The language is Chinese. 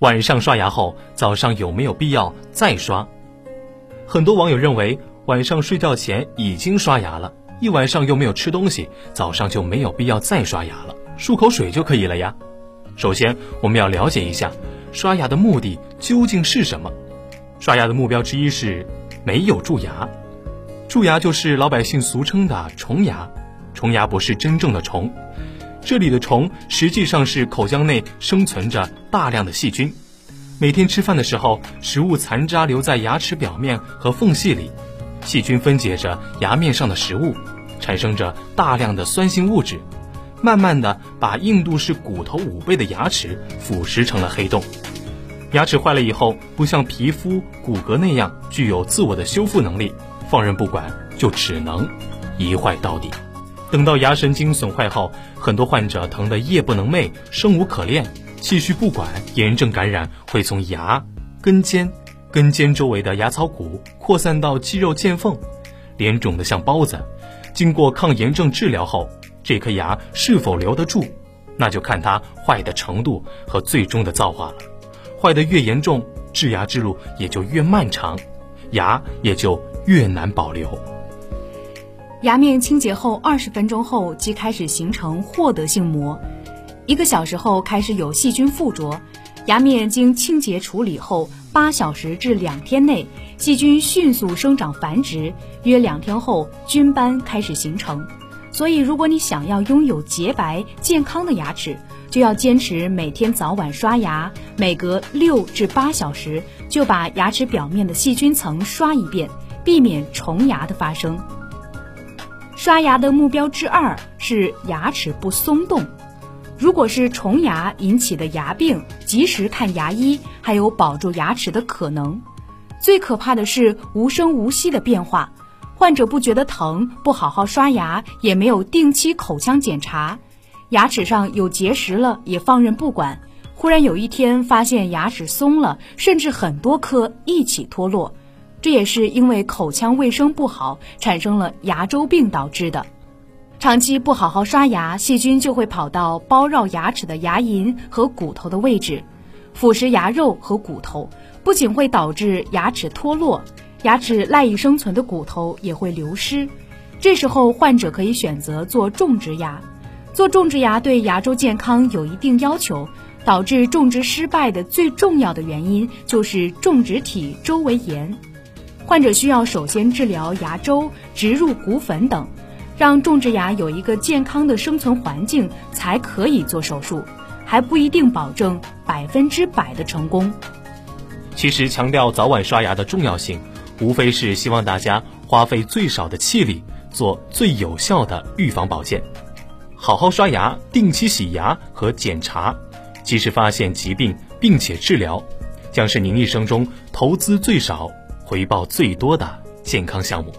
晚上刷牙后，早上有没有必要再刷？很多网友认为，晚上睡觉前已经刷牙了，一晚上又没有吃东西，早上就没有必要再刷牙了，漱口水就可以了呀。首先，我们要了解一下刷牙的目的究竟是什么。刷牙的目标之一是没有蛀牙，蛀牙就是老百姓俗称的虫牙，虫牙不是真正的虫。这里的虫实际上是口腔内生存着大量的细菌，每天吃饭的时候，食物残渣留在牙齿表面和缝隙里，细菌分解着牙面上的食物，产生着大量的酸性物质，慢慢的把硬度是骨头五倍的牙齿腐蚀成了黑洞。牙齿坏了以后，不像皮肤、骨骼那样具有自我的修复能力，放任不管就只能一坏到底。等到牙神经损坏后，很多患者疼得夜不能寐、生无可恋，继续不管，炎症感染会从牙、根尖、根尖周围的牙槽骨扩散到肌肉间缝，脸肿得像包子。经过抗炎症治疗后，这颗牙是否留得住，那就看它坏的程度和最终的造化了。坏得越严重，治牙之路也就越漫长，牙也就越难保留。牙面清洁后二十分钟后即开始形成获得性膜，一个小时后开始有细菌附着。牙面经清洁处理后，八小时至两天内，细菌迅速生长繁殖，约两天后菌斑开始形成。所以，如果你想要拥有洁白健康的牙齿，就要坚持每天早晚刷牙，每隔六至八小时就把牙齿表面的细菌层刷一遍，避免虫牙的发生。刷牙的目标之二是牙齿不松动。如果是虫牙引起的牙病，及时看牙医，还有保住牙齿的可能。最可怕的是无声无息的变化，患者不觉得疼，不好好刷牙，也没有定期口腔检查，牙齿上有结石了也放任不管，忽然有一天发现牙齿松了，甚至很多颗一起脱落。这也是因为口腔卫生不好，产生了牙周病导致的。长期不好好刷牙，细菌就会跑到包绕牙齿的牙龈和骨头的位置，腐蚀牙肉和骨头，不仅会导致牙齿脱落，牙齿赖以生存的骨头也会流失。这时候，患者可以选择做种植牙。做种植牙对牙周健康有一定要求，导致种植失败的最重要的原因就是种植体周围炎。患者需要首先治疗牙周、植入骨粉等，让种植牙有一个健康的生存环境，才可以做手术，还不一定保证百分之百的成功。其实强调早晚刷牙的重要性，无非是希望大家花费最少的气力，做最有效的预防保健。好好刷牙，定期洗牙和检查，及时发现疾病并且治疗，将是您一生中投资最少。回报最多的健康项目。